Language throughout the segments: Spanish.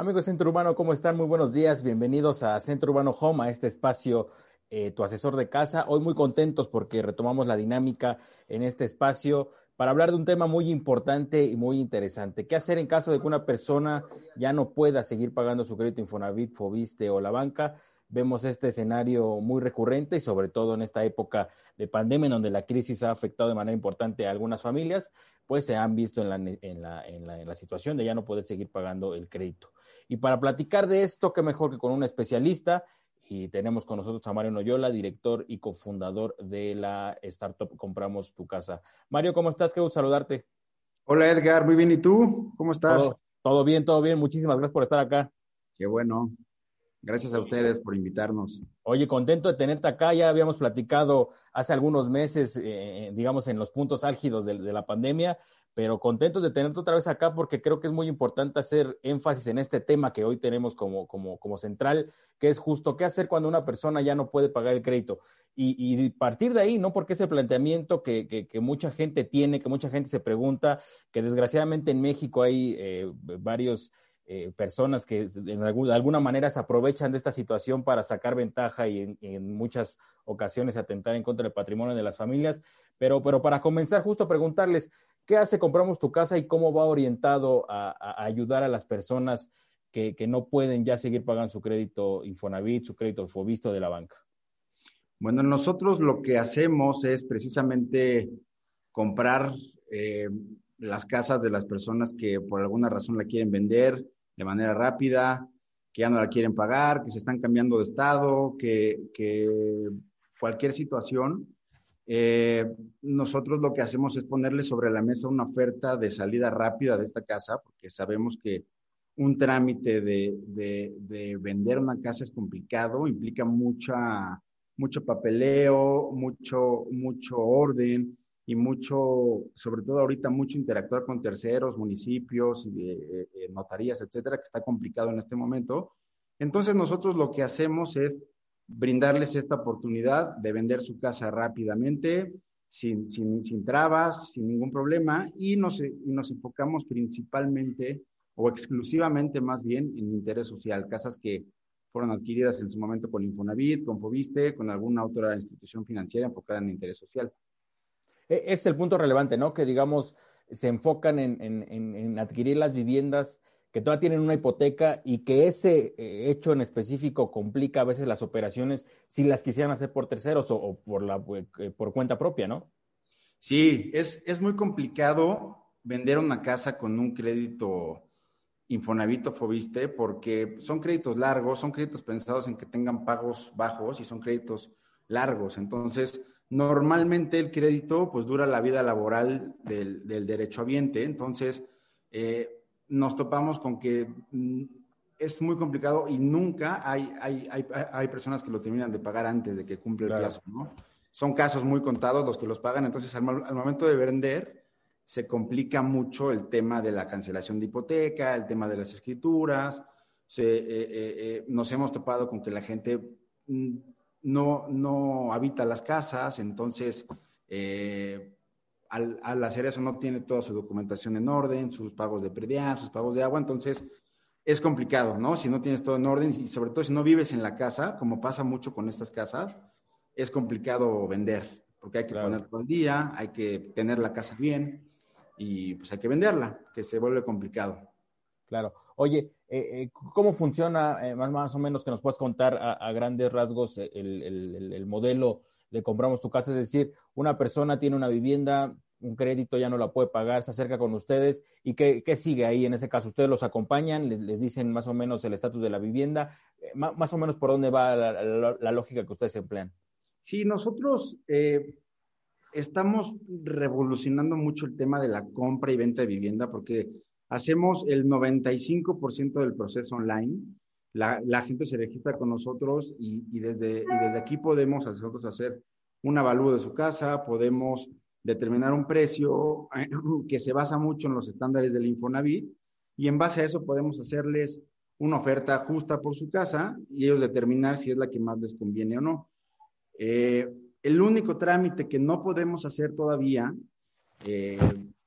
Amigos Centro Urbano, ¿cómo están? Muy buenos días. Bienvenidos a Centro Urbano Home, a este espacio, eh, tu asesor de casa. Hoy muy contentos porque retomamos la dinámica en este espacio para hablar de un tema muy importante y muy interesante. ¿Qué hacer en caso de que una persona ya no pueda seguir pagando su crédito Infonavit, Fobiste o la banca? Vemos este escenario muy recurrente y sobre todo en esta época de pandemia en donde la crisis ha afectado de manera importante a algunas familias, pues se han visto en la, en la, en la, en la situación de ya no poder seguir pagando el crédito. Y para platicar de esto, qué mejor que con un especialista. Y tenemos con nosotros a Mario Noyola, director y cofundador de la startup Compramos tu Casa. Mario, ¿cómo estás? Qué gusto saludarte. Hola Edgar, muy bien. ¿Y tú? ¿Cómo estás? Todo, todo bien, todo bien. Muchísimas gracias por estar acá. Qué bueno. Gracias a ustedes por invitarnos. Oye, contento de tenerte acá. Ya habíamos platicado hace algunos meses, eh, digamos, en los puntos álgidos de, de, la pandemia, pero contentos de tenerte otra vez acá porque creo que es muy importante hacer énfasis en este tema que hoy tenemos como, como, como central, que es justo qué hacer cuando una persona ya no puede pagar el crédito. Y, y partir de ahí, ¿no? Porque es el planteamiento que, que, que, mucha gente tiene, que mucha gente se pregunta, que desgraciadamente en México hay eh, varios... Eh, personas que de alguna, de alguna, manera se aprovechan de esta situación para sacar ventaja y en, en, muchas ocasiones atentar en contra del patrimonio de las familias. Pero, pero para comenzar, justo preguntarles, ¿qué hace Compramos tu casa y cómo va orientado a, ayudar a las personas que, no pueden ya seguir pagando su crédito Infonavit, su crédito Fobisto de la banca? Bueno, nosotros lo que hacemos es precisamente comprar eh, las casas de las personas que por alguna razón la quieren vender, de manera rápida, que ya no la quieren pagar, que se están cambiando de estado, que cualquier situación. Eh, nosotros lo que hacemos es ponerle sobre la mesa una oferta de salida rápida de esta casa, porque sabemos que un trámite de, de, de vender una casa es complicado, implica mucha, mucho papeleo, mucho, mucho orden, y mucho, sobre todo ahorita, mucho interactuar con terceros, municipios, eh, eh, notarías, etcétera, que está complicado en este momento. Entonces, nosotros lo que hacemos es brindarles esta oportunidad de vender su casa rápidamente, sin, sin, sin trabas, sin ningún problema, y nos, y nos enfocamos principalmente o exclusivamente más bien en interés social, casas que fueron adquiridas en su momento con Infonavit, con Fobiste, con alguna otra institución financiera enfocada en interés social. E, es el punto relevante, ¿no? Que digamos, se enfocan en, en, en adquirir las viviendas que todavía tienen una hipoteca y que ese eh, hecho en específico complica a veces las operaciones si las quisieran hacer por terceros o, por, la, eh, por cuenta propia, ¿no? Sí, es, es muy complicado vender una casa con un crédito Infonavit o Fobiste porque son créditos largos, son créditos pensados en que tengan pagos bajos y son créditos largos. Entonces, Normalmente el crédito pues dura la vida laboral del, del derechohabiente, entonces eh, nos topamos con que mm, es muy complicado y nunca hay, hay, hay, hay, personas que lo terminan de pagar antes de que cumple el plazo, ¿no? Son casos muy contados los que los pagan, entonces al, al momento de vender se complica mucho el tema de la cancelación de hipoteca, el tema de las escrituras, se, eh, eh, eh nos hemos topado con que la gente mm, no, no habita las casas, entonces eh, al, al, hacer eso no tiene toda su documentación en orden, sus pagos de predial, sus pagos de agua, entonces es complicado, ¿no? Si no tienes todo en orden y sobre todo si no vives en la casa, como pasa mucho con estas casas, es complicado vender, porque hay que claro. poner todo el día, hay que tener la casa bien y pues hay que venderla, que se vuelve complicado. Claro. Oye, eh, eh, ¿cómo funciona eh, más, más, o menos que nos puedas contar a, a grandes rasgos el, el, el, modelo de compramos tu casa? Es decir, una persona tiene una vivienda, un crédito ya no la puede pagar, se acerca con ustedes y qué, qué sigue ahí en ese caso. Ustedes los acompañan, les, les dicen más o menos el estatus de la vivienda, más, más, o menos por dónde va la, lógica que ustedes emplean. Sí, nosotros eh, estamos revolucionando mucho el tema de la compra y venta de vivienda porque Hacemos el 95% del proceso online. La, la, gente se registra con nosotros y, y, desde, y desde aquí podemos nosotros hacer un avalúo de su casa, podemos determinar un precio que se basa mucho en los estándares del Infonavit y en base a eso podemos hacerles una oferta justa por su casa y ellos determinar si es la que más les conviene o no. Eh, el único trámite que no podemos hacer todavía eh,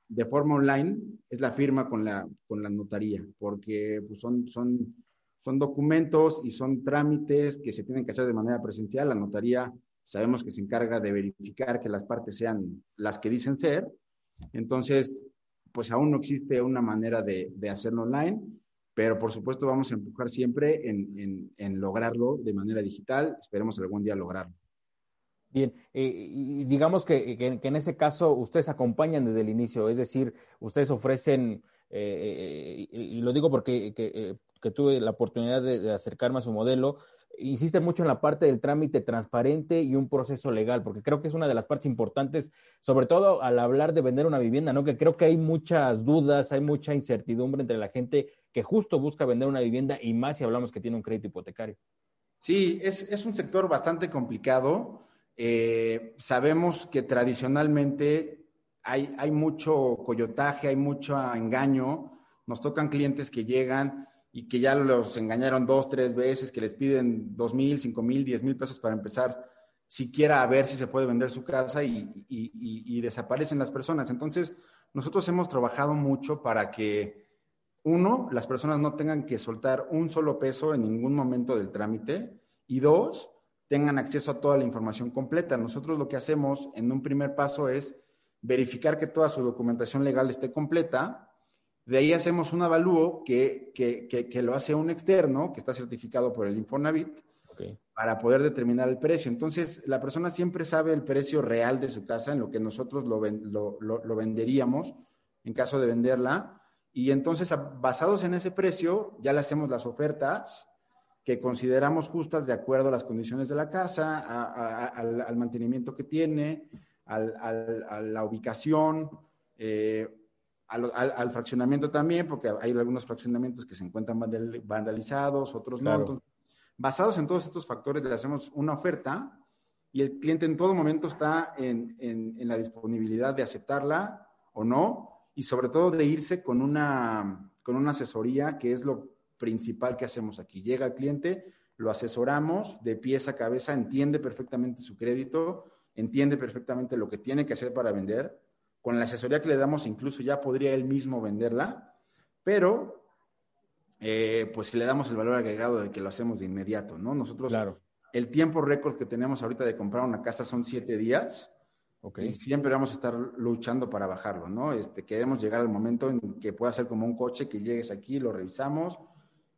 de forma online es la firma con la, con la notaría, porque pues, son, son, son documentos y son trámites que se tienen que hacer de manera presencial. La notaría sabemos que se encarga de verificar que las partes sean las que dicen ser. Entonces, pues aún no existe una manera de, de hacerlo online, pero por supuesto vamos a empujar siempre en, en, en lograrlo de manera digital. Esperemos algún día lograrlo. Bien, eh, y digamos que, que, en ese caso ustedes acompañan desde el inicio, es decir, ustedes ofrecen, eh, y lo digo porque que, que tuve la oportunidad de, de, acercarme a su modelo, insiste mucho en la parte del trámite transparente y un proceso legal, porque creo que es una de las partes importantes, sobre todo al hablar de vender una vivienda, ¿no? Que creo que hay muchas dudas, hay mucha incertidumbre entre la gente que justo busca vender una vivienda y más si hablamos que tiene un crédito hipotecario. Sí, es, es un sector bastante complicado eh, sabemos que tradicionalmente hay, hay mucho coyotaje, hay mucho engaño. Nos tocan clientes que llegan y que ya los engañaron dos, tres veces, que les piden dos mil, cinco mil, diez mil pesos para empezar siquiera a ver si se puede vender su casa y, desaparecen las personas. Entonces, nosotros hemos trabajado mucho para que, uno, las personas no tengan que soltar un solo peso en ningún momento del trámite y dos, tengan acceso a toda la información completa. Nosotros lo que hacemos en un primer paso es verificar que toda su documentación legal esté completa. De ahí hacemos un avalúo que, que, que, que lo hace un externo que está certificado por el Infonavit okay. para poder determinar el precio. Entonces, la persona siempre sabe el precio real de su casa en lo que nosotros lo, lo, lo, lo venderíamos en caso de venderla. Y entonces, basados en ese precio, ya le hacemos las ofertas que consideramos justas de acuerdo a las condiciones de la casa, a, a, al, al, mantenimiento que tiene, al, a la ubicación, eh, al, fraccionamiento también, porque hay algunos fraccionamientos que se encuentran vandalizados, otros claro. no. Entonces, basados en todos estos factores, le hacemos una oferta y el cliente en todo momento está en, en, en la disponibilidad de aceptarla o no, y sobre todo de irse con una, con una asesoría que es lo principal que hacemos aquí. Llega el cliente, lo asesoramos de pies a cabeza, entiende perfectamente su crédito, entiende perfectamente lo que tiene que hacer para vender. Con la asesoría que le damos, incluso ya podría él mismo venderla, pero eh, pues si le damos el valor agregado de que lo hacemos de inmediato, ¿no? Nosotros, claro. el tiempo récord que tenemos ahorita de comprar una casa son siete días. Okay. Y siempre vamos a estar luchando para bajarlo, ¿no? Este, queremos llegar al momento en que pueda ser como un coche, que llegues aquí, lo revisamos,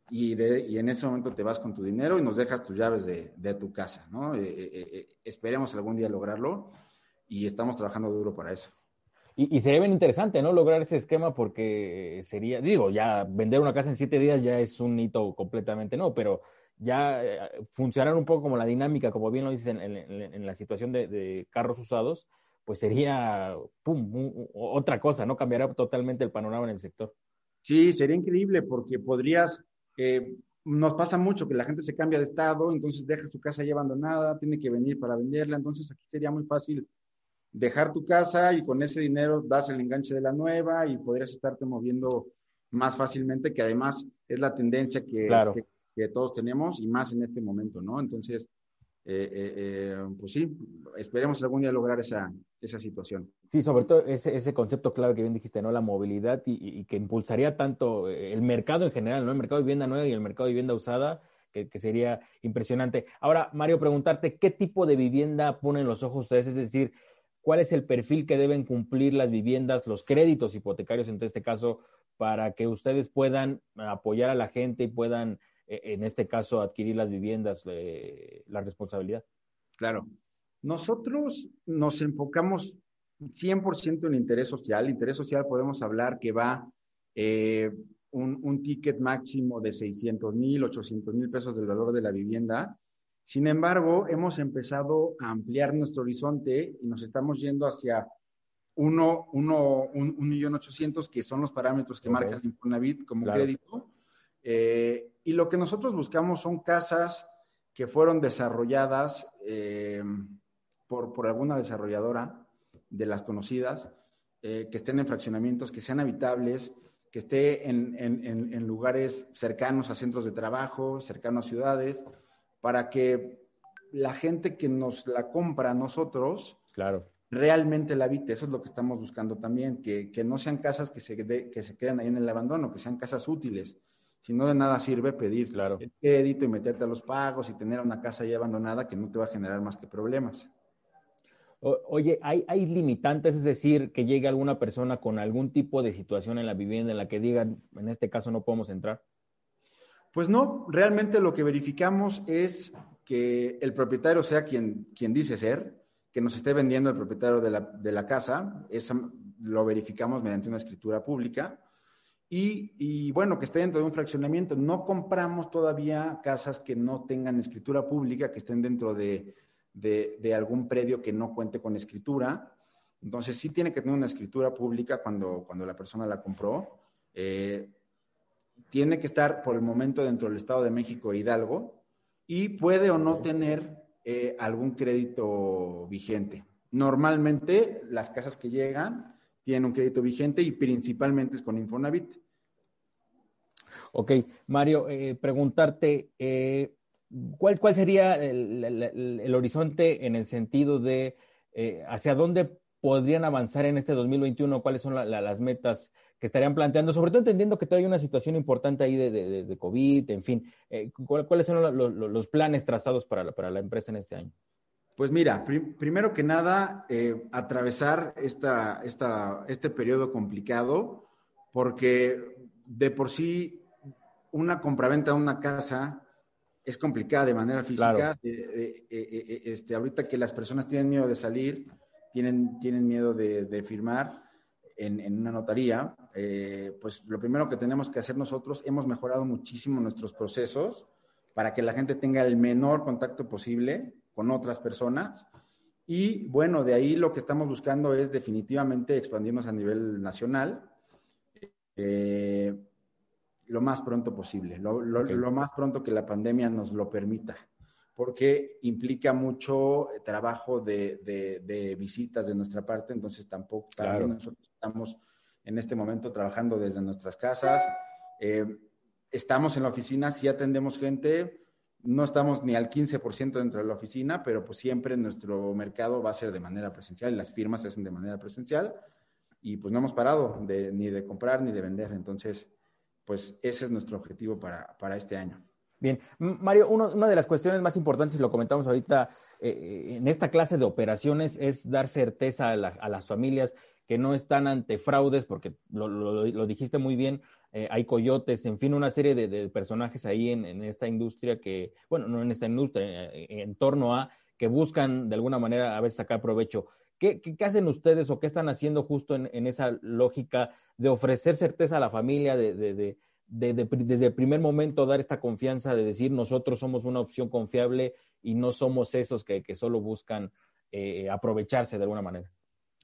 y, de, y, en ese momento te vas con tu dinero y nos dejas tus llaves de, de tu casa, ¿no? Eh, eh, eh, esperemos algún día lograrlo y estamos trabajando duro para eso. Y, sería bien interesante, ¿no? Lograr ese esquema porque sería, digo, ya vender una casa en siete días ya es un hito completamente, ¿no? Pero ya eh, funcionar un poco como la dinámica, como bien lo dices en, la situación de, carros usados, pues sería, pum, otra cosa, ¿no? Cambiará totalmente el panorama en el sector. Sí, sería increíble porque podrías eh, nos pasa mucho que la gente se cambia de estado, entonces deja su casa ya abandonada, tiene que venir para venderla, entonces aquí sería muy fácil dejar tu casa y con ese dinero das el enganche de la nueva y podrías estarte moviendo más fácilmente, que además es la tendencia que, claro. que, que todos tenemos y más en este momento, ¿no? Entonces, eh, eh, eh, pues sí, esperemos algún día lograr esa, esa situación. Sí, sobre todo ese, ese concepto clave que bien dijiste, ¿no? La movilidad y, y, que impulsaría tanto el mercado en general, ¿no? El mercado de vivienda nueva y el mercado de vivienda usada, que, que sería impresionante. Ahora, Mario, preguntarte, ¿qué tipo de vivienda ponen los ojos ustedes? Es decir, ¿cuál es el perfil que deben cumplir las viviendas, los créditos hipotecarios en este caso, para que ustedes puedan apoyar a la gente y puedan e, en este caso, adquirir las viviendas, eh, la responsabilidad? Claro. Nosotros nos enfocamos 100% en interés social. Interés social podemos hablar que va eh, un, un, ticket máximo de 600 mil, 800 mil pesos del valor de la vivienda. Sin embargo, hemos empezado a ampliar nuestro horizonte y nos estamos yendo hacia uno, uno, un, un millón ochocientos, que son los parámetros que okay. marca el Infonavit como claro. crédito. Eh, y lo que nosotros buscamos son casas que fueron desarrolladas eh, por, por, alguna desarrolladora de las conocidas, eh, que estén en fraccionamientos, que sean habitables, que esté en, en, en, lugares cercanos a centros de trabajo, cercanos a ciudades, para que la gente que nos la compra a nosotros claro. realmente la habite. Eso es lo que estamos buscando también, que, no sean casas que se, que se quedan ahí en el abandono, que sean casas útiles. Si no de nada sirve pedir claro. el crédito y meterte a los pagos y tener una casa ya abandonada que no te va a generar más que problemas. oye, ¿hay, ¿hay limitantes? Es decir, que llegue alguna persona con algún tipo de situación en la vivienda en la que digan, en este caso no podemos entrar. Pues no, realmente lo que verificamos es que el propietario sea quien, quien dice ser, que nos esté vendiendo el propietario de la, de la casa, esa lo verificamos mediante una escritura pública. Y, y, bueno, que esté dentro de un fraccionamiento. No compramos todavía casas que no tengan escritura pública, que estén dentro de, de, algún predio que no cuente con escritura. Entonces sí tiene que tener una escritura pública cuando, cuando la persona la compró. Eh, tiene que estar por el momento dentro del Estado de México e Hidalgo y puede o no tener eh, algún crédito vigente. Normalmente las casas que llegan tienen un crédito vigente y principalmente es con Infonavit. Ok, Mario, eh, preguntarte, eh, ¿cuál, ¿cuál sería el, horizonte en el sentido de hacia dónde podrían avanzar en este 2021? ¿Cuáles son las metas que estarían planteando, sobre todo entendiendo que todavía hay una situación importante ahí de, COVID, en fin, eh, ¿cuáles son los, planes trazados para la, para la empresa en este año? Pues mira, primero que nada, eh, atravesar esta, esta, este periodo complicado, porque de por sí una compraventa de una casa es complicada de manera física. Eh, este, ahorita que las personas tienen miedo de salir, tienen, tienen miedo de firmar, en, una notaría, eh, pues lo primero que tenemos que hacer nosotros, hemos mejorado muchísimo nuestros procesos para que la gente tenga el menor contacto posible con otras personas. Y bueno, de ahí lo que estamos buscando es definitivamente expandirnos a nivel nacional eh, lo más pronto posible, lo, lo más pronto que la pandemia nos lo permita porque implica mucho trabajo de, visitas de nuestra parte, entonces tampoco nosotros estamos en este momento trabajando desde nuestras casas. Eh, estamos en la oficina, sí atendemos gente, no estamos ni al 15% dentro de la oficina, pero pues siempre nuestro mercado va a ser de manera presencial, las firmas se hacen de manera presencial y pues no hemos parado ni de comprar ni de vender, entonces pues ese es nuestro objetivo para este año. Bien, Mario, una de las cuestiones más importantes, y lo comentamos ahorita eh, eh, en esta clase de operaciones, es dar certeza a, las familias que no están ante fraudes, porque lo, dijiste muy bien, eh, hay coyotes, en fin, una serie de, personajes ahí en, esta industria que, bueno, no en esta industria, en, torno a, que buscan de alguna manera a veces sacar provecho. ¿Qué, hacen ustedes o qué están haciendo justo en, esa lógica de ofrecer certeza a la familia, de desde el primer momento dar esta confianza de decir nosotros somos una opción confiable y no somos esos que, solo buscan eh, aprovecharse de alguna manera.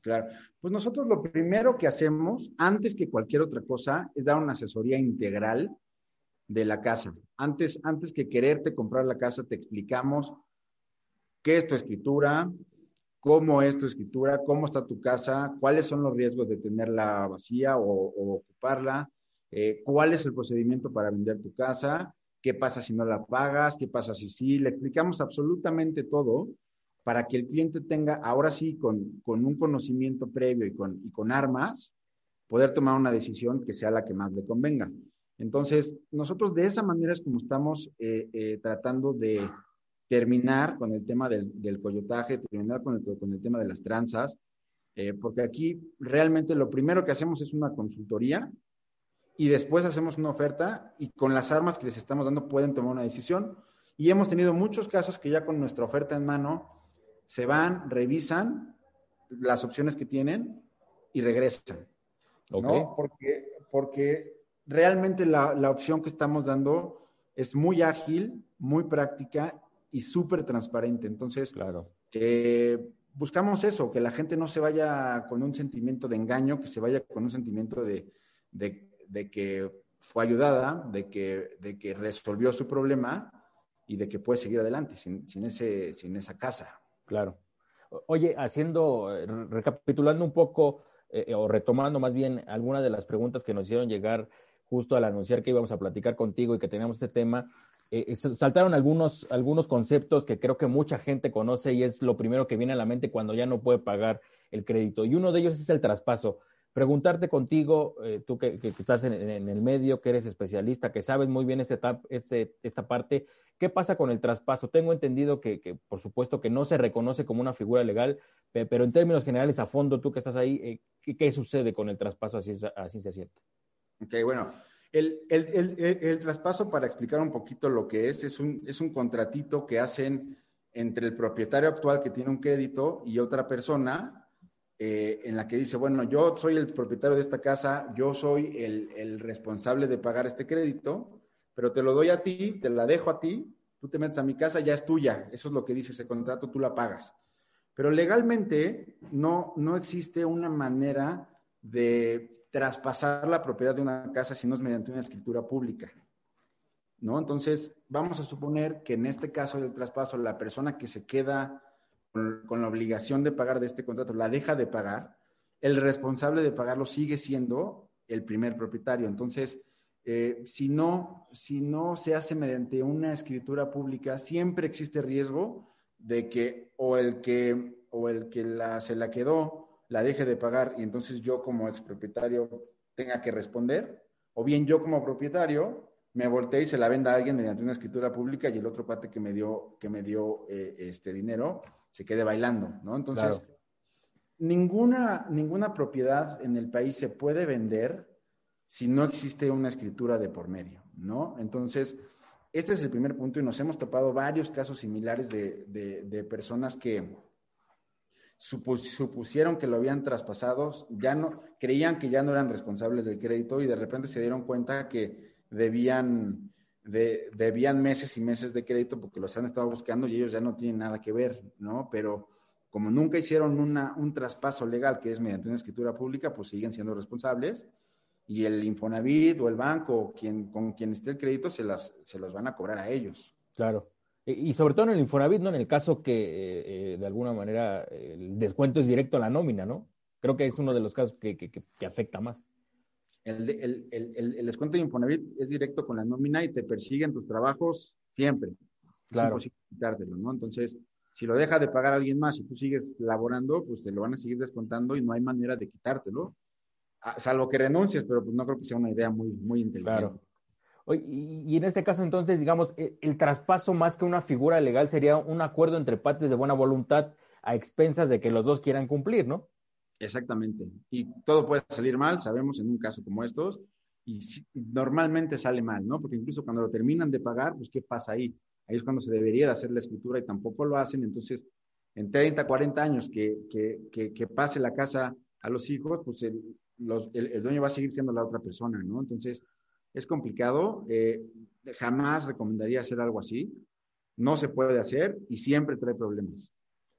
Claro, pues nosotros lo primero que hacemos, antes que cualquier otra cosa, es dar una asesoría integral de la casa. Antes, antes que quererte comprar la casa, te explicamos qué es tu escritura, cómo es tu escritura, cómo está tu casa, cuáles son los riesgos de tenerla vacía o ocuparla, eh, cuál es el procedimiento para vender tu casa, qué pasa si no la pagas, qué pasa si sí. Le explicamos absolutamente todo para que el cliente tenga, ahora sí, con, un conocimiento previo y con, y con armas, poder tomar una decisión que sea la que más le convenga. Entonces, nosotros de esa manera es como estamos eh, eh, tratando de terminar con el tema del, del coyotaje, terminar con el, con el tema de las tranzas, porque aquí realmente lo primero que hacemos es una consultoría y después hacemos una oferta y con las armas que les estamos dando pueden tomar una decisión. Y hemos tenido muchos casos que ya con nuestra oferta en mano se van, revisan las opciones que tienen y regresan. ¿no? Porque, porque realmente la, la, opción que estamos dando es muy ágil, muy práctica y súper transparente. Entonces, claro. Eh, buscamos eso, que la gente no se vaya con un sentimiento de engaño, que se vaya con un sentimiento de, de de que fue ayudada, de que, de que resolvió su problema y de que puede seguir adelante sin, ese, sin esa casa. Claro. Oye, haciendo, recapitulando un poco eh, o retomando más bien algunas de las preguntas que nos hicieron llegar justo al anunciar que íbamos a platicar contigo y que teníamos este tema, eh, saltaron algunos, algunos conceptos que creo que mucha gente conoce y es lo primero que viene a la mente cuando ya no puede pagar el crédito. Y uno de ellos es el traspaso. Preguntarte contigo, eh, tú que, estás en, el medio, que eres especialista, que sabes muy bien este, este, esta parte, ¿qué pasa con el traspaso? Tengo entendido que, por supuesto, que no se reconoce como una figura legal, pero en términos generales, a fondo, tú que estás ahí, eh, ¿qué, sucede con el traspaso así se cierto? Ok, bueno, el, el, traspaso, para explicar un poquito lo que es, es un, es un contratito que hacen entre el propietario actual que tiene un crédito y otra persona eh, en la que dice, bueno, yo soy el propietario de esta casa, yo soy el, el, responsable de pagar este crédito, pero te lo doy a ti, te la dejo a ti, tú te metes a mi casa, ya es tuya. Eso es lo que dice ese contrato, tú la pagas. Pero legalmente no, no existe una manera de traspasar la propiedad de una casa si no es mediante una escritura pública. ¿No? Entonces, vamos a suponer que en este caso del traspaso, la persona que se queda con, la obligación de pagar de este contrato la deja de pagar, el responsable de pagarlo sigue siendo el primer propietario. Entonces, eh, si, no, si no se hace mediante una escritura pública, siempre existe riesgo de que o el que, o el que la, se la quedó la deje de pagar y entonces yo como expropietario tenga que responder, o bien yo como propietario me volteé y se la venda a alguien mediante una escritura pública y el otro parte que me dio, que me dio eh, este dinero se quede bailando, ¿no? Entonces, ninguna, ninguna propiedad en el país se puede vender si no existe una escritura de por medio, ¿no? Entonces, este es el primer punto y nos hemos topado varios casos similares de, de personas que, supusieron que lo habían traspasado, ya no, creían que ya no eran responsables del crédito y de repente se dieron cuenta que debían, de, debían meses y meses de crédito porque los han estado buscando y ellos ya no tienen nada que ver, ¿no? Pero como nunca hicieron una, un traspaso legal que es mediante una escritura pública, pues siguen siendo responsables y el Infonavit o el banco quien, con quien esté el crédito se, las, se los van a cobrar a ellos. Claro. Y sobre todo en el Infonavit, ¿no? En el caso que eh, eh, de alguna manera el descuento es directo a la nómina, ¿no? Creo que es uno de los casos que, que, afecta más. El, el, el, el, descuento de Infonavit es directo con la nómina y te persiguen tus trabajos siempre. Claro. Es quitártelo, ¿no? Entonces, si lo deja de pagar alguien más y tú sigues laborando, pues te lo van a seguir descontando y no hay manera de quitártelo. Salvo que renuncies, pero pues no creo que sea una idea muy, muy inteligente. Claro. Y, en este caso, entonces, digamos, e, el, traspaso más que una figura legal sería un acuerdo entre partes de buena voluntad a expensas de que los dos quieran cumplir, ¿no? Exactamente. Y todo puede salir mal, sabemos en un caso como estos, y normalmente sale mal, ¿no? Porque incluso cuando lo terminan de pagar, pues ¿qué pasa ahí? Ahí es cuando se debería de hacer la escritura y tampoco lo hacen. Entonces, en 30, 40 años que, que, que, pase la casa a los hijos, pues el, el, dueño va a seguir siendo la otra persona, ¿no? Entonces, es complicado, eh, jamás recomendaría hacer algo así, no se puede hacer y siempre trae problemas,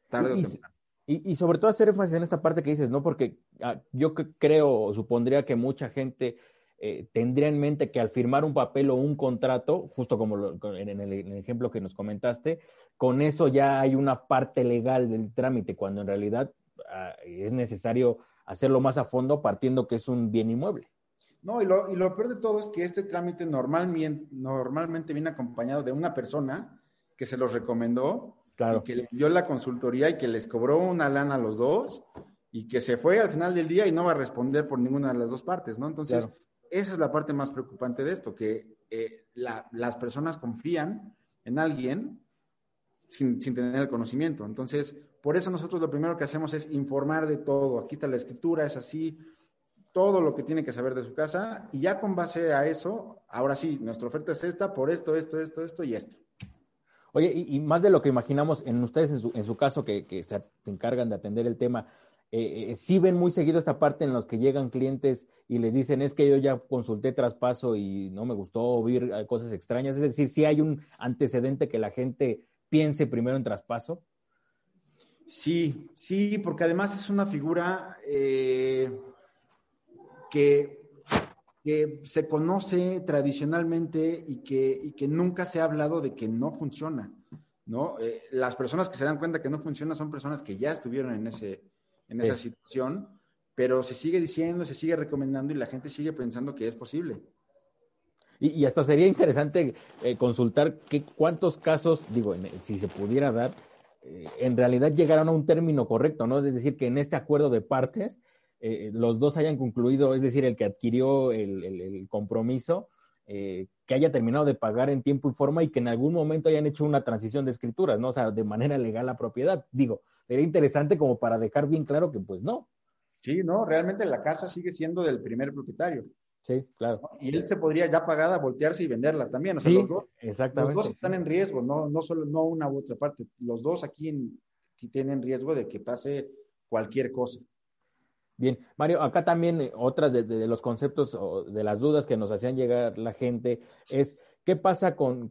tarde y, o temprano. Y, sobre todo hacer énfasis en esta parte que dices, ¿no? Porque ah, yo creo supondría que mucha gente eh, tendría en mente que al firmar un papel o un contrato, justo como en, el, ejemplo que nos comentaste, con eso ya hay una parte legal del trámite, cuando en realidad ah, es necesario hacerlo más a fondo partiendo que es un bien inmueble. No, y lo, y lo peor de todo es que este trámite normalmente, normalmente viene acompañado de una persona que se los recomendó, claro. que les dio la consultoría y que les cobró una lana a los dos y que se fue al final del día y no va a responder por ninguna de las dos partes, ¿no? Entonces, esa es la parte más preocupante de esto, que eh, las personas confían en alguien sin, sin, tener el conocimiento. Entonces, por eso nosotros lo primero que hacemos es informar de todo. Aquí está la escritura, es así, todo lo que tiene que saber de su casa y ya con base a eso, ahora sí, nuestra oferta es esta por esto, esto, esto, esto y esto. Oye, y, más de lo que imaginamos en ustedes, en su, en su caso, que, se encargan de atender el tema, eh, eh, sí ven muy seguido esta parte en los que llegan clientes y les dicen, es que yo ya consulté traspaso y no me gustó oír cosas extrañas. Es decir, si hay un antecedente que la gente piense primero en traspaso. Sí, sí, porque además es una figura... Eh que, se conoce tradicionalmente y que, que, nunca se ha hablado de que no funciona. ¿no? Eh, las personas que se dan cuenta que no funciona son personas que ya estuvieron en, ese, en esa situación, pero se sigue diciendo, se sigue recomendando y la gente sigue pensando que es posible. Y, hasta sería interesante eh, consultar qué, cuántos casos, digo, si se pudiera dar, eh, en realidad llegaron a un término correcto, ¿no? Es decir, que en este acuerdo de partes eh, los dos hayan concluido, es decir, el que adquirió el, compromiso, que haya terminado de pagar en tiempo y forma y que en algún momento hayan hecho una transición de escrituras, ¿no? O sea, de manera legal la propiedad. Digo, sería interesante como para dejar bien claro que pues no. Sí, no, realmente la casa sigue siendo del primer propietario. Sí, claro. Y él se podría ya pagada voltearse y venderla también. sí, exactamente. Los dos están en riesgo, no, no solo no una u otra parte. Los dos aquí tienen riesgo de que pase cualquier cosa. Bien, Mario, acá también eh, otras de, los conceptos o de las dudas que nos hacían llegar la gente es qué pasa con,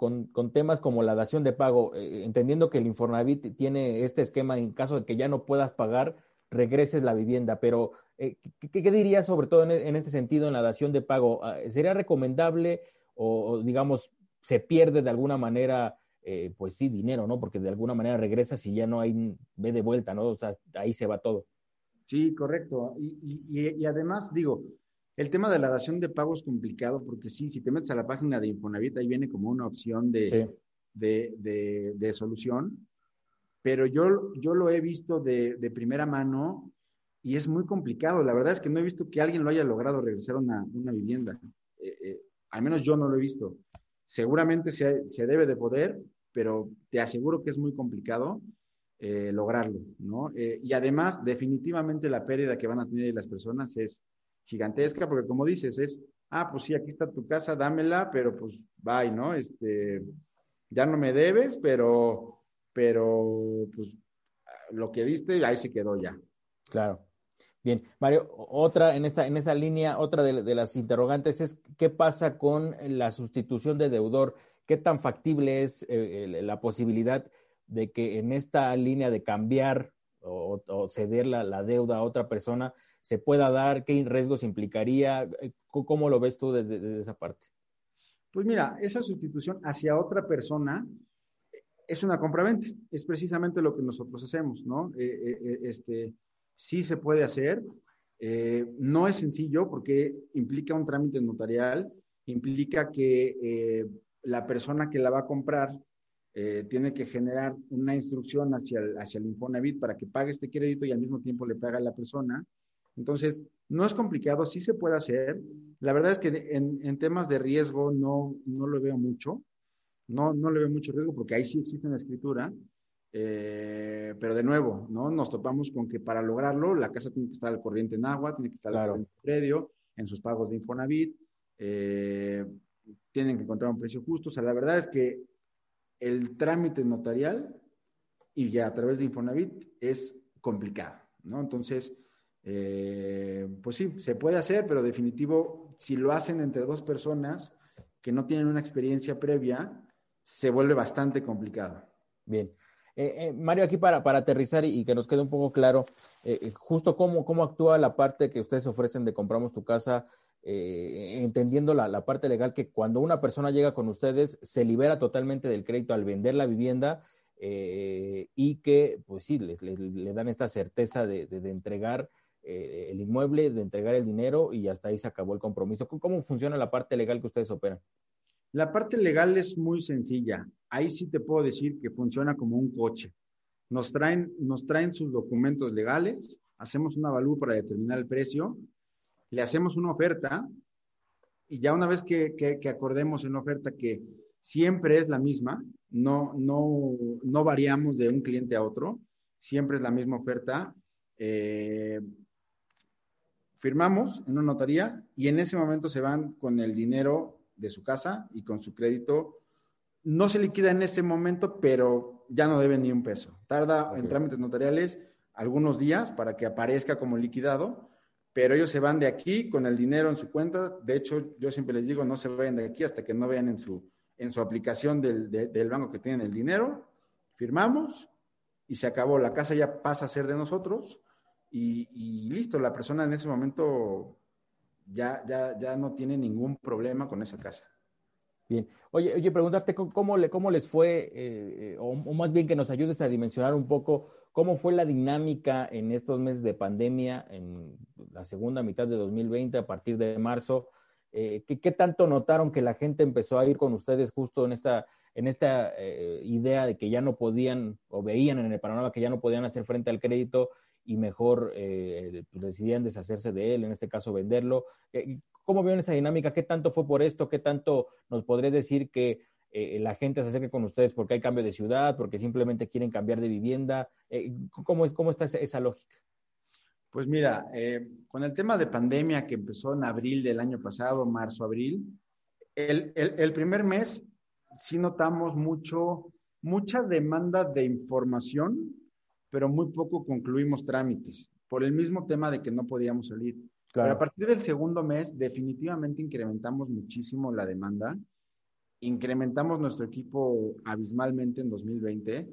temas como la dación de pago, eh, entendiendo que el Infonavit tiene este esquema en caso de que ya no puedas pagar, regreses la vivienda, pero eh, ¿qué, dirías sobre todo en, este sentido en la dación de pago? Ah, ¿Sería recomendable o, digamos, se pierde de alguna manera, eh, pues sí, dinero, ¿no? Porque de alguna manera regresa si ya no hay, ve de vuelta, ¿no? O sea, ahí se va todo. Sí, correcto. Y, además, digo, el tema de la dación de pago es complicado porque sí, si te metes a la página de Infonavit, ahí viene como una opción de, de, de, solución, pero yo, yo lo he visto de, de primera mano y es muy complicado. La verdad es que no he visto que alguien lo haya logrado regresar a una, una vivienda. Eh, eh, al menos yo no lo he visto. Seguramente se, se, debe de poder, pero te aseguro que es muy complicado eh, lograrlo, ¿no? y además, definitivamente la pérdida que van a tener las personas es gigantesca, porque como dices, es, ah, pues sí, aquí está tu casa, dámela, pero pues bye, ¿no? Este, ya no me debes, pero, pero, pues, lo que diste, ahí se quedó ya. Claro. Bien, Mario, otra en esta, en esa línea, otra de, las interrogantes es qué pasa con la sustitución de deudor, qué tan factible es eh, la posibilidad de que en esta línea de cambiar o, ceder la, deuda a otra persona se pueda dar, qué riesgos implicaría, eh, cómo lo ves tú desde, esa parte. Pues mira, esa sustitución hacia otra persona es una compraventa, es precisamente lo que nosotros hacemos, ¿no? Eh, este, sí se puede hacer. Eh, no es sencillo porque implica un trámite notarial, implica que eh, la persona que la va a comprar eh, tiene que generar una instrucción hacia el, hacia el Infonavit para que pague este crédito y al mismo tiempo le paga a la persona. Entonces, no es complicado, sí se puede hacer. La verdad es que en, temas de riesgo no, no lo veo mucho. No, no le veo mucho riesgo porque ahí sí existe una escritura. Eh, pero de nuevo, ¿no? Nos topamos con que para lograrlo, la casa tiene que estar al corriente en agua, tiene que estar al corriente en predio, en sus pagos de Infonavit, eh, tienen que encontrar un precio justo. O sea, la verdad es que el trámite notarial y ya a través de Infonavit es complicado, ¿no? Entonces, eh, pues sí, se puede hacer, pero definitivo, si lo hacen entre dos personas que no tienen una experiencia previa, se vuelve bastante complicado. Bien. Eh, eh, Mario, aquí para, para aterrizar y, que nos quede un poco claro, eh, justo cómo, cómo actúa la parte que ustedes ofrecen de compramos tu casa, entendiendo la, parte legal que cuando una persona llega con ustedes se libera totalmente del crédito al vender la vivienda y que, pues sí, le dan esta certeza de, de, entregar el inmueble, de entregar el dinero y hasta ahí se acabó el compromiso. ¿Cómo funciona la parte legal que ustedes operan? La parte legal es muy sencilla. Ahí sí te puedo decir que funciona como un coche. Nos traen, nos traen sus documentos legales, hacemos una avalúo para determinar el precio, le hacemos una oferta y ya una vez que, acordemos en oferta que siempre es la misma, no, no, no variamos de un cliente a otro, siempre es la misma oferta, eh, firmamos en una notaría y en ese momento se van con el dinero de su casa y con su crédito. No se liquida en ese momento, pero ya no debe ni un peso. Tarda en trámites notariales algunos días para que aparezca como liquidado, pero ellos se van de aquí con el dinero en su cuenta. De hecho, yo siempre les digo, no se vayan de aquí hasta que no vean en su, en su aplicación del, del banco que tienen el dinero. Firmamos y se acabó. La casa ya pasa a ser de nosotros y, y listo. La persona en ese momento ya, ya, ya no tiene ningún problema con esa casa. Bien. Oye, oye preguntarte cómo, le, cómo les fue, eh, eh, o, más bien que nos ayudes a dimensionar un poco cómo fue la dinámica en estos meses de pandemia, en la segunda mitad de 2020, a partir de marzo. Eh, ¿qué, tanto notaron que la gente empezó a ir con ustedes justo en esta, en esta eh, idea de que ya no podían o veían en el panorama que ya no podían hacer frente al crédito y mejor eh, pues, decidían deshacerse de él, en este caso venderlo? ¿Cómo vieron esa dinámica? ¿Qué tanto fue por esto? ¿Qué tanto nos podría decir que la gente se acerque con ustedes porque hay cambio de ciudad, porque simplemente quieren cambiar de vivienda? ¿cómo, es, ¿Cómo está esa lógica? Pues mira, eh, con el tema de pandemia que empezó en abril del año pasado, marzo, abril, el, primer mes sí notamos mucho, mucha demanda de información, pero muy poco concluimos trámites, por el mismo tema de que no podíamos salir. Pero a partir del segundo mes, definitivamente incrementamos muchísimo la demanda, incrementamos nuestro equipo abismalmente en 2020,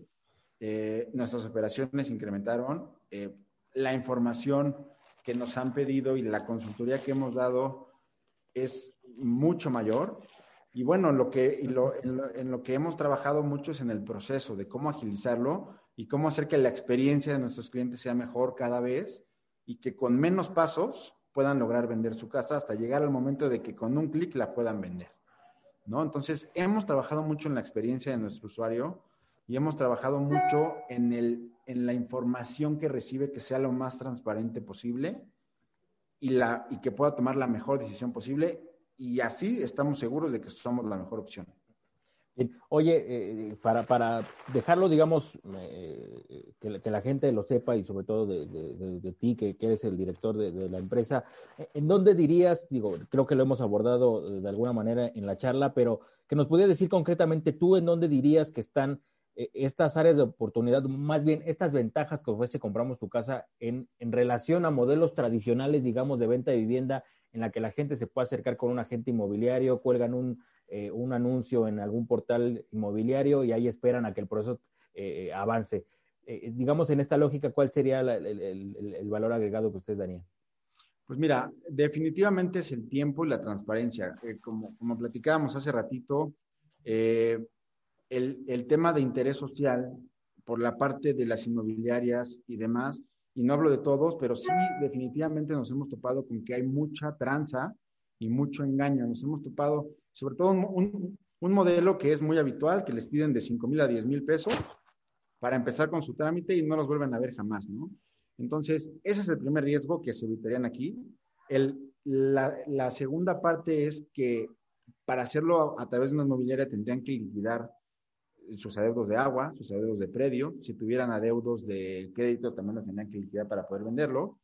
eh, nuestras operaciones incrementaron. Eh, la información que nos han pedido y la consultoría que hemos dado es mucho mayor. Y bueno, lo que, en, lo, que hemos trabajado mucho es en el proceso de cómo agilizarlo y cómo hacer que la experiencia de nuestros clientes sea mejor cada vez y que con menos pasos puedan lograr vender su casa hasta llegar al momento de que con un clic la puedan vender. ¿no? Entonces, hemos trabajado mucho en la experiencia de nuestro usuario y hemos trabajado mucho en, el, en la información que recibe que sea lo más transparente posible y, la, y que pueda tomar la mejor decisión posible y así estamos seguros de que somos la mejor opción. Oye, eh, para, para, dejarlo, digamos, eh, que, la gente lo sepa y sobre todo de, ti, que, eres el director de, la empresa, ¿en dónde dirías, digo, creo que lo hemos abordado de alguna manera en la charla, pero que nos pudieras decir concretamente tú en dónde dirías que están estas áreas de oportunidad, más bien estas ventajas que ofrece Compramos tu casa en, relación a modelos tradicionales, digamos, de venta de vivienda, en la que la gente se puede acercar con un agente inmobiliario, cuelgan un, eh, anuncio en algún portal inmobiliario y ahí esperan a que el proceso eh, eh, avance. digamos, en esta lógica, ¿cuál sería el, valor agregado que ustedes darían? Pues mira, definitivamente es el tiempo y la transparencia. como, como platicábamos hace ratito, el, tema de interés social por la parte de las inmobiliarias y demás, y no hablo de todos, pero sí definitivamente nos hemos topado con que hay mucha tranza y mucho engaño. Nos hemos topado, sobre todo un, modelo que es muy habitual, que les piden de 5 mil a 10 mil pesos para empezar con su trámite y no los vuelven a ver jamás, ¿no? Entonces, ese es el primer riesgo que se evitarían aquí. El, la, segunda parte es que para hacerlo a, través de una inmobiliaria tendrían que liquidar sus adeudos de agua, sus adeudos de predio. Si tuvieran adeudos de crédito, también los tendrían que liquidar para poder venderlo.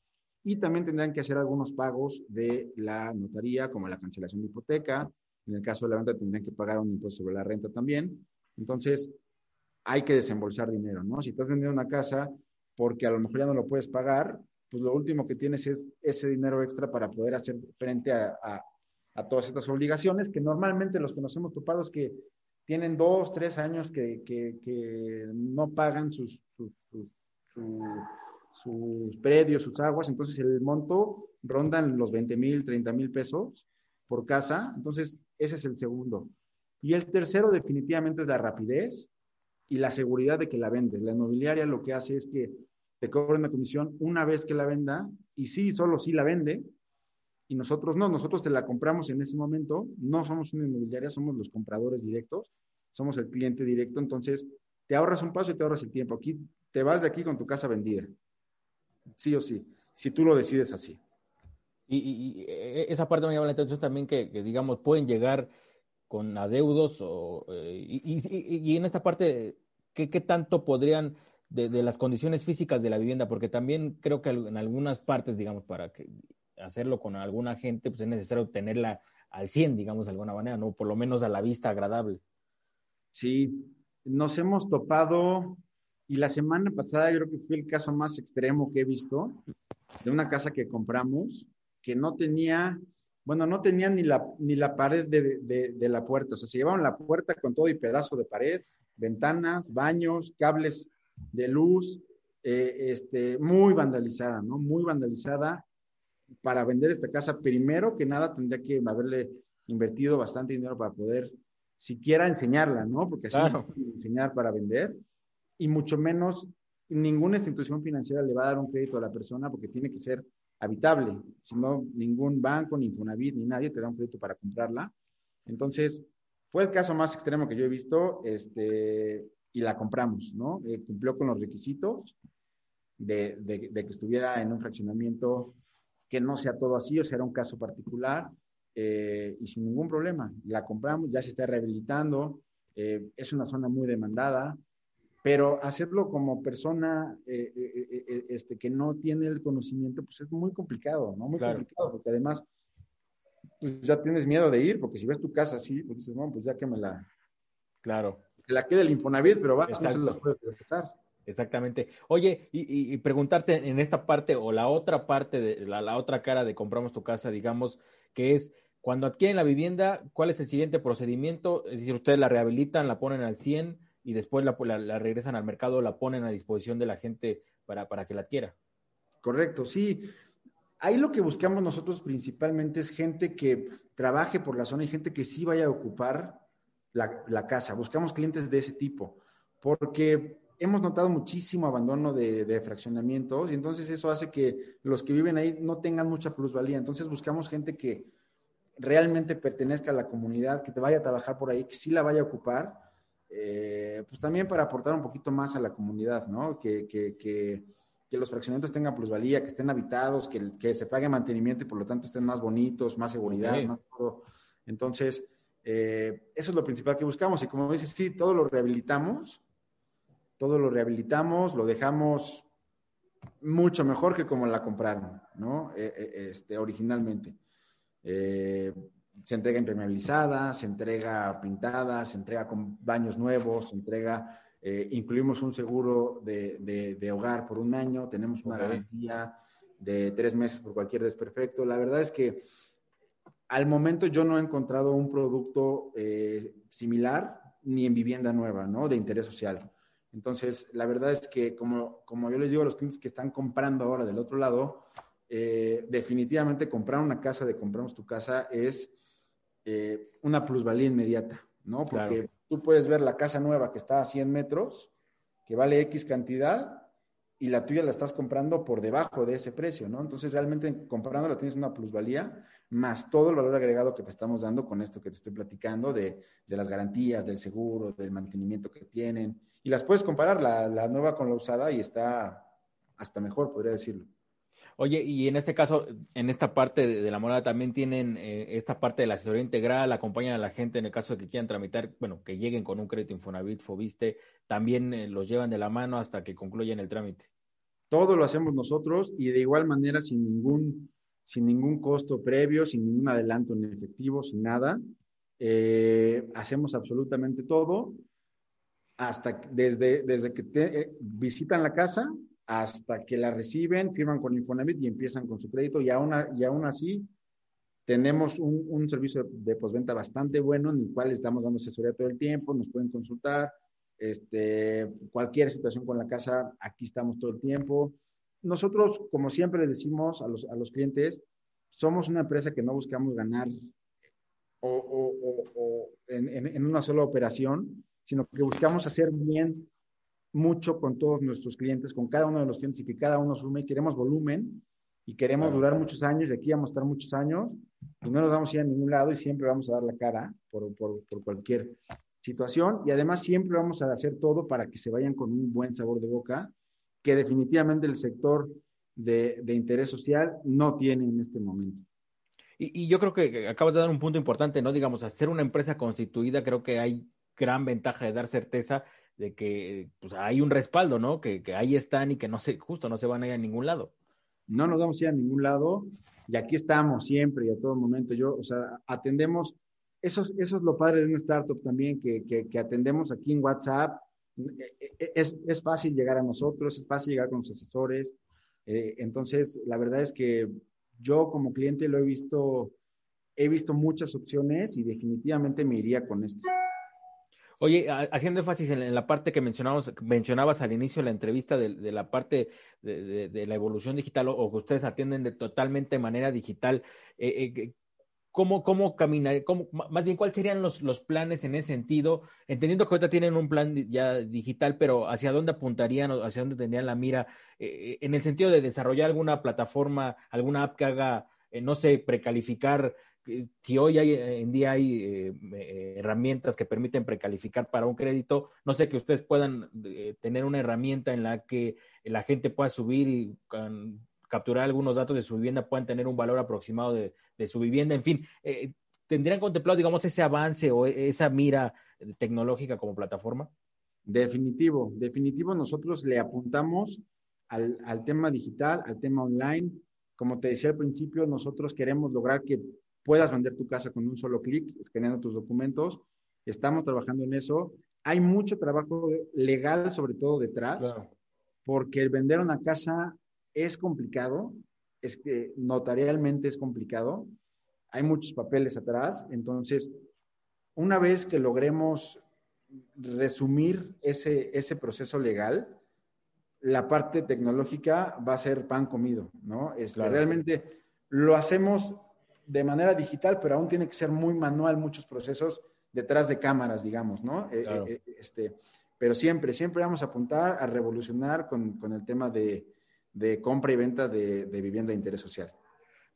Y también tendrían que hacer algunos pagos de la notaría, como la cancelación de hipoteca. En el caso de la venta, tendrían que pagar un impuesto sobre la renta también. Entonces, hay que desembolsar dinero, ¿no? Si estás vendiendo una casa porque a lo mejor ya no lo puedes pagar, pues lo último que tienes es ese dinero extra para poder hacer frente a, a todas estas obligaciones que normalmente los que nos hemos topado es que tienen dos, tres años que, que, no pagan sus, sus, sus, predios, sus aguas, entonces el monto rondan los 20 mil, 30 mil pesos por casa, entonces ese es el segundo. Y el tercero definitivamente es la rapidez y la seguridad de que la vendes. La inmobiliaria lo que hace es que te cobra una comisión una vez que la venda y sí, solo sí la vende, y nosotros no, nosotros te la compramos en ese momento, no somos una inmobiliaria, somos los compradores directos, somos el cliente directo, entonces te ahorras un paso y te ahorras el tiempo. Aquí te vas de aquí con tu casa vendida, sí o sí, si tú lo decides así. Y, e, esa parte me llama la atención también que, digamos, pueden llegar con adeudos o, eh, y, en esta parte, ¿qué, tanto podrían de, de, las condiciones físicas de la vivienda? Porque también creo que en algunas partes, digamos, para que hacerlo con alguna gente, pues es necesario tenerla al 100, digamos, de alguna manera, ¿no? Por lo menos a la vista agradable. Sí, nos hemos topado, y la semana pasada creo que fue el caso más extremo que he visto, de una casa que compramos, que no tenía, bueno, no tenía ni la, ni la pared de, de, la puerta, o sea, se llevaron la puerta con todo y pedazo de pared, ventanas, baños, cables de luz, eh, este, muy vandalizada, ¿no? Muy vandalizada para vender esta casa, primero que nada tendría que haberle invertido bastante dinero para poder siquiera enseñarla, ¿no? Porque así no enseñar para vender. Y mucho menos, ninguna institución financiera le va a dar un crédito a la persona porque tiene que ser habitable, si no, ningún banco, ni Infonavit, ni nadie te da un crédito para comprarla. Entonces, fue el caso más extremo que yo he visto, este, y la compramos, ¿no? Eh, cumplió con los requisitos de, de, que estuviera en un fraccionamiento que no sea todo así, o sea, era un caso particular, eh, y sin ningún problema. La compramos, ya se está rehabilitando, eh, es una zona muy demandada, pero hacerlo como persona este, que no tiene el conocimiento, pues es muy complicado, ¿no? Muy complicado, porque además pues ya tienes miedo de ir, porque si ves tu casa así, pues dices, no, pues ya que me la... Claro. Que la quede el Infonavit, pero va, no se las puede respetar. Exactamente. Oye, y, preguntarte en esta parte o la otra parte, de la, otra cara de compramos tu casa, digamos, que es cuando adquieren la vivienda, ¿cuál es el siguiente procedimiento? Es decir, ustedes la rehabilitan, la ponen al 100 y después la, la, regresan al mercado, la ponen a disposición de la gente para, para que la adquiera. Correcto, sí ahí lo que buscamos nosotros principalmente es gente que trabaje por la zona y gente que sí vaya a ocupar la, casa. Buscamos clientes de ese tipo, porque hemos notado muchísimo abandono de, fraccionamientos y entonces eso hace que los que viven ahí no tengan mucha plusvalía. Entonces buscamos gente que realmente pertenezca a la comunidad, que te vaya a trabajar por ahí, que sí la vaya a ocupar, eh, pues también para aportar un poquito más a la comunidad, ¿no? que, que que los fraccionamientos tengan plusvalía, que estén habitados, que, que se pague mantenimiento y por lo tanto estén más bonitos, más seguridad, más todo. Entonces, eh, eso es lo principal que buscamos. Y como dices, sí, todo lo rehabilitamos, todo lo rehabilitamos, lo dejamos mucho mejor que como la compraron, ¿no? Eh, eh, este, originalmente. se entrega impermeabilizada, se entrega pintada, se entrega con baños nuevos, se entrega eh, incluimos un seguro de, hogar por un año, tenemos una garantía de tres meses por cualquier desperfecto. La verdad es que al momento yo no he encontrado un producto eh, similar ni en vivienda nueva, ¿no? De interés social. Entonces, la verdad es que, como, como yo les digo a los clientes que están comprando ahora del otro lado, eh, definitivamente comprar una casa de compramos tu casa es una plusvalía inmediata, ¿no? Porque tú puedes ver la casa nueva que está a 100 metros, que vale X cantidad, y la tuya la estás comprando por debajo de ese precio, ¿no? Entonces, realmente comprándola tienes una plusvalía, más todo el valor agregado que te estamos dando con esto que te estoy platicando, de, las garantías, del seguro, del mantenimiento que tienen. Y las puedes comparar la, la nueva con la usada y está hasta mejor, podría decirlo. Oye, y en este caso, en esta parte de, la morada también tienen eh, esta parte de la asesoría integral, acompañan a la gente en el caso de que quieran tramitar, bueno, que lleguen con un crédito Infonavit, Fobiste, también eh, los llevan de la mano hasta que concluyan el trámite. Todo lo hacemos nosotros y de igual manera sin ningún, sin ningún costo previo, sin ningún adelanto en efectivo, sin nada. Eh, hacemos absolutamente todo hasta desde, desde que te, visitan la casa hasta que la reciben, firman con Infonavit y empiezan con su crédito y aún, y aún así tenemos un, servicio de postventa bastante bueno en el cual estamos dando asesoría todo el tiempo, nos pueden consultar, este, cualquier situación con la casa, aquí estamos todo el tiempo. Nosotros, como siempre le decimos a los, a los clientes, somos una empresa que no buscamos ganar o, en, en, una sola operación, sino que buscamos hacer bien mucho con todos nuestros clientes, con cada uno de los clientes y que cada uno sume. Queremos volumen y queremos durar muchos años y aquí vamos a estar muchos años y no nos vamos a ir a ningún lado y siempre vamos a dar la cara por, por, por cualquier situación y además siempre vamos a hacer todo para que se vayan con un buen sabor de boca que definitivamente el sector de, de interés social no tiene en este momento. Y, y, yo creo que acabas de dar un punto importante, ¿no? Digamos, hacer una empresa constituida, creo que hay gran ventaja de dar certeza de que pues, hay un respaldo, ¿no? Que, que, ahí están y que no se, justo no se van a ir a ningún lado. No nos vamos a ir a ningún lado y aquí estamos siempre y a todo momento. Yo, o sea, atendemos, eso, eso es lo padre de una startup también, que, que, atendemos aquí en WhatsApp. E, e, es, es, fácil llegar a nosotros, es fácil llegar con los asesores. Eh, entonces, la verdad es que yo como cliente lo he visto, he visto muchas opciones y definitivamente me iría con esto. Oye, haciendo énfasis en, la parte que mencionamos, mencionabas al inicio de la entrevista de, la parte de, la evolución digital o, que ustedes atienden de totalmente manera digital, eh, eh, ¿cómo, cómo caminar, más bien cuáles serían los, planes en ese sentido? Entendiendo que ahorita tienen un plan ya digital, pero ¿hacia dónde apuntarían o hacia dónde tendrían la mira eh, en el sentido de desarrollar alguna plataforma, alguna app que haga, no sé, precalificar si hoy hay, en día hay eh, eh, herramientas que permiten precalificar para un crédito, no sé que ustedes puedan eh, tener una herramienta en la que la gente pueda subir y capturar algunos datos de su vivienda, puedan tener un valor aproximado de, su vivienda, en fin, ¿tendrían contemplado, digamos, ese avance o esa mira tecnológica como plataforma? Definitivo, definitivo, nosotros le apuntamos al, al tema digital, al tema online. Como te decía al principio, nosotros queremos lograr que puedas vender tu casa con un solo clic, escaneando tus documentos. Estamos trabajando en eso. Hay mucho trabajo legal, sobre todo detrás, porque el vender una casa es complicado, es que notarialmente es complicado. Hay muchos papeles atrás. Entonces, una vez que logremos resumir ese, ese proceso legal, la parte tecnológica va a ser pan comido, ¿no? Este, Realmente lo hacemos de manera digital, pero aún tiene que ser muy manual muchos procesos detrás de cámaras, digamos, ¿no? Eh, eh, eh, este, pero siempre, siempre vamos a apuntar a revolucionar con, el tema de, compra y venta de, vivienda de interés social.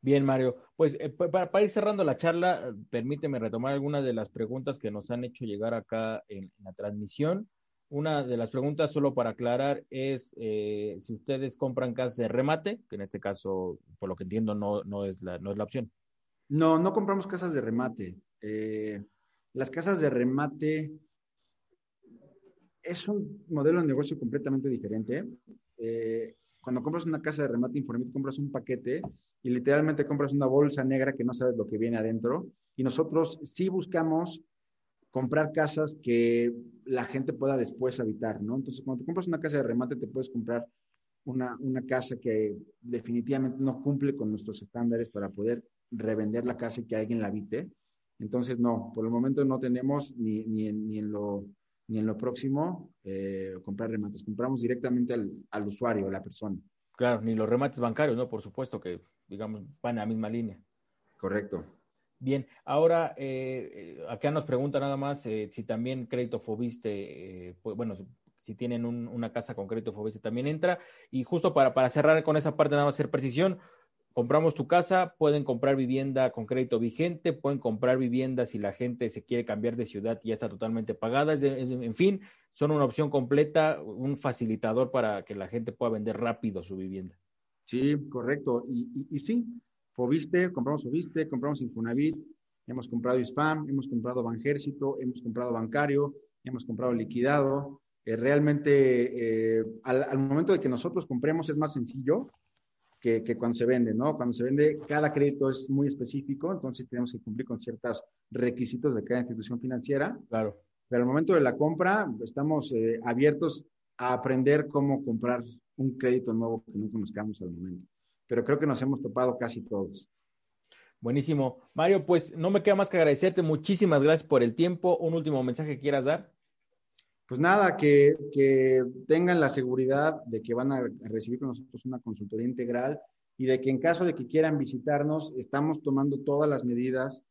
Bien, Mario. Pues para, ir cerrando la charla, permíteme retomar algunas de las preguntas que nos han hecho llegar acá en, la transmisión. Una de las preguntas, solo para aclarar, es si ustedes compran casas de remate, que en este caso, por lo que entiendo, no, no, es, la, no es la opción. No, no compramos casas de remate. Eh, las casas de remate es un modelo de negocio completamente diferente. Eh, cuando compras una casa de remate informático, compras un paquete y literalmente compras una bolsa negra que no sabes lo que viene adentro. Y nosotros sí buscamos comprar casas que la gente pueda después habitar, ¿no? Entonces, cuando compras una casa de remate, te puedes comprar una, una casa que definitivamente no cumple con nuestros estándares para poder revender la casa y que alguien la habite. Entonces, no, por el momento no tenemos ni, ni, en, ni en, lo, ni en lo próximo eh, comprar remates. Compramos directamente al, al usuario, a la persona. Claro, ni los remates bancarios, ¿no? Por supuesto que, digamos, van a la misma línea. Correcto. Bien, ahora eh, eh acá nos pregunta nada más eh, si también crédito Fobiste, pues, bueno, si tienen una casa con crédito Fobiste también entra. Y justo para, para cerrar con esa parte, nada más hacer precisión, compramos tu casa, pueden comprar vivienda con crédito vigente, pueden comprar vivienda si la gente se quiere cambiar de ciudad y ya está totalmente pagada. en fin, son una opción completa, un facilitador para que la gente pueda vender rápido su vivienda. Sí, correcto. Y, sí, Fobiste, compramos Fobiste, compramos Infonavit, hemos comprado ISFAM, hemos comprado Banjército, hemos comprado Bancario, hemos comprado Liquidado. Eh, realmente, eh, al momento de que nosotros compremos es más sencillo que, cuando se vende, ¿no? Cuando se vende, cada crédito es muy específico, entonces tenemos que cumplir con ciertos requisitos de cada institución financiera. Claro. Pero al momento de la compra, estamos eh, abiertos a aprender cómo comprar un crédito nuevo que no conozcamos al momento. Pero creo que nos hemos topado casi todos. Buenísimo. Mario, pues no me queda más que agradecerte. Muchísimas gracias por el tiempo. Un último mensaje que quieras dar pues nada, que, tengan la seguridad de que van a recibir con nosotros una consultoría integral y de que en caso de que quieran visitarnos, estamos tomando todas las medidas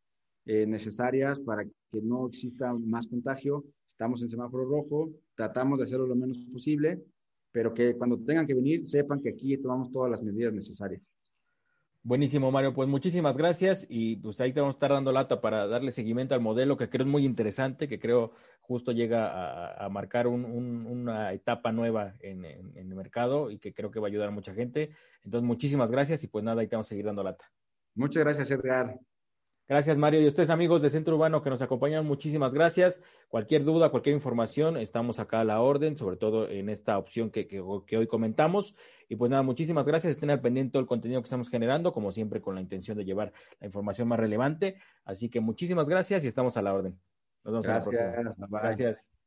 eh, necesarias para que no exista más contagio. Estamos en semáforo rojo, tratamos de hacerlo lo menos posible, pero que cuando tengan que venir sepan que aquí tomamos todas las medidas necesarias. Buenísimo, Mario. Pues muchísimas gracias y pues ahí te vamos a estar dando lata para darle seguimiento al modelo que creo es muy interesante, que creo justo llega a, marcar una etapa nueva en, el mercado y que creo que va a ayudar a mucha gente. Entonces, muchísimas gracias y pues nada, ahí te vamos a seguir dando lata. Muchas gracias, Edgar. Gracias, Mario. Y a ustedes, amigos de Centro Urbano que nos acompañan, muchísimas gracias. Cualquier duda, cualquier información, estamos acá a la orden, sobre todo en esta opción que, que, hoy comentamos. Y pues nada, muchísimas gracias. Estén al pendiente del contenido que estamos generando, como siempre, con la intención de llevar la información más relevante. Así que muchísimas gracias y estamos a la orden. Nos vemos gracias. Gracias.